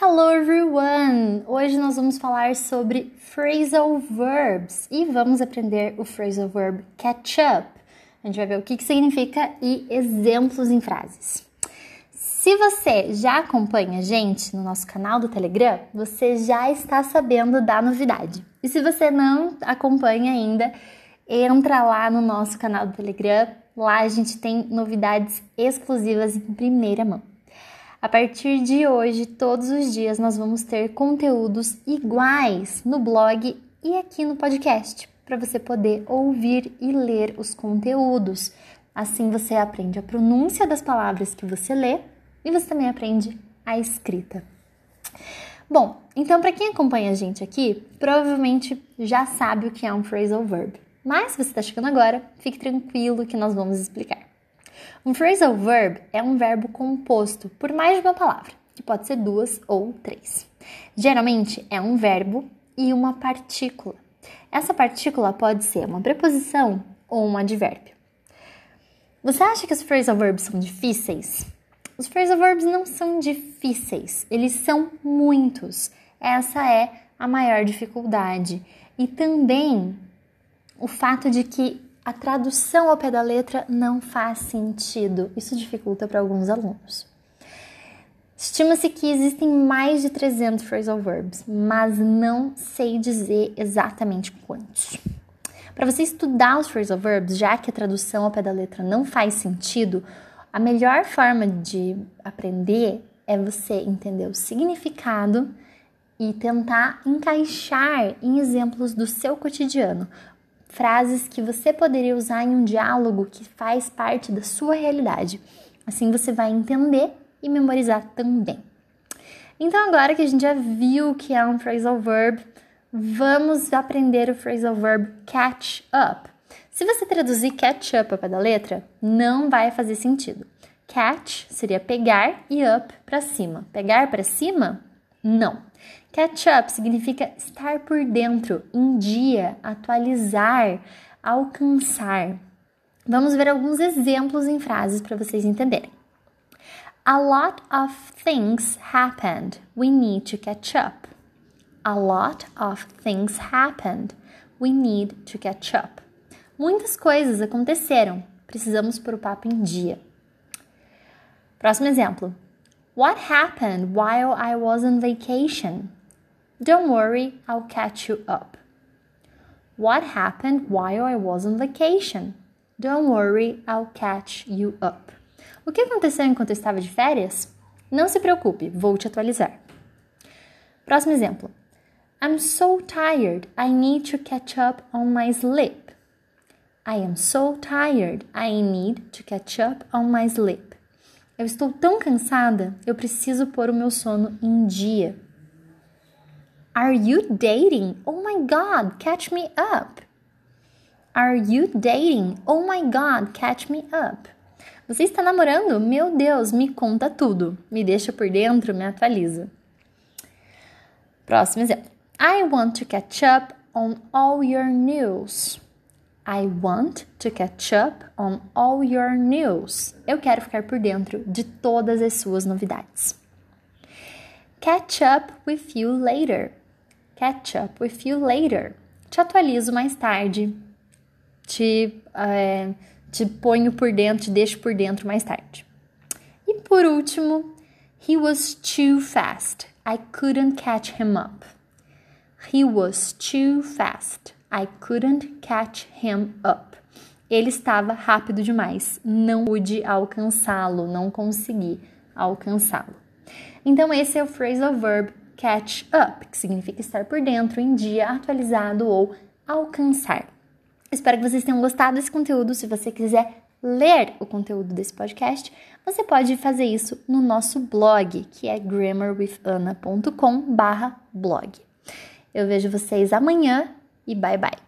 Hello everyone! Hoje nós vamos falar sobre phrasal verbs e vamos aprender o phrasal verb catch up. A gente vai ver o que, que significa e exemplos em frases. Se você já acompanha a gente no nosso canal do Telegram, você já está sabendo da novidade. E se você não acompanha ainda, entra lá no nosso canal do Telegram. Lá a gente tem novidades exclusivas em primeira mão. A partir de hoje, todos os dias, nós vamos ter conteúdos iguais no blog e aqui no podcast, para você poder ouvir e ler os conteúdos. Assim você aprende a pronúncia das palavras que você lê e você também aprende a escrita. Bom, então para quem acompanha a gente aqui, provavelmente já sabe o que é um phrasal verb. Mas se você está chegando agora, fique tranquilo que nós vamos explicar. Um phrasal verb é um verbo composto por mais de uma palavra, que pode ser duas ou três. Geralmente é um verbo e uma partícula. Essa partícula pode ser uma preposição ou um advérbio. Você acha que os phrasal verbs são difíceis? Os phrasal verbs não são difíceis, eles são muitos. Essa é a maior dificuldade. E também o fato de que a tradução ao pé da letra não faz sentido. Isso dificulta para alguns alunos. Estima-se que existem mais de 300 phrasal verbs, mas não sei dizer exatamente quantos. Para você estudar os phrasal verbs, já que a tradução ao pé da letra não faz sentido, a melhor forma de aprender é você entender o significado e tentar encaixar em exemplos do seu cotidiano frases que você poderia usar em um diálogo que faz parte da sua realidade. Assim você vai entender e memorizar também. Então, agora que a gente já viu o que é um phrasal verb, vamos aprender o phrasal verb catch up. Se você traduzir catch up pé da letra, não vai fazer sentido. Catch seria pegar e up para cima. Pegar para cima? Não. Catch up significa estar por dentro, em dia, atualizar, alcançar. Vamos ver alguns exemplos em frases para vocês entenderem. A lot of things happened. We need to catch up. A lot of things happened. We need to catch up. Muitas coisas aconteceram. Precisamos pôr o papo em dia. Próximo exemplo. What happened while I was on vacation? Don't worry, I'll catch you up. What happened while I was on vacation? Don't worry, I'll catch you up. O que aconteceu enquanto eu estava de férias? Não se preocupe, vou te atualizar. Próximo exemplo. I'm so tired, I need to catch up on my sleep. I am so tired, I need to catch up on my sleep. Eu estou tão cansada, eu preciso pôr o meu sono em dia. Are you dating? Oh my god, catch me up. Are you dating? Oh my god, catch me up. Você está namorando? Meu Deus, me conta tudo. Me deixa por dentro, me atualiza. Próximo exemplo. I want to catch up on all your news. I want to catch up on all your news. Eu quero ficar por dentro de todas as suas novidades. Catch up with you later catch up with you later. Te atualizo mais tarde. Te, é, te ponho por dentro, te deixo por dentro mais tarde. E por último, he was too fast. I couldn't catch him up. He was too fast. I couldn't catch him up. Ele estava rápido demais. Não pude alcançá-lo, não consegui alcançá-lo. Então, esse é o phrasal verb catch up, que significa estar por dentro, em dia, atualizado ou alcançar. Espero que vocês tenham gostado desse conteúdo. Se você quiser ler o conteúdo desse podcast, você pode fazer isso no nosso blog, que é grammarwithana.com/blog. Eu vejo vocês amanhã e bye bye.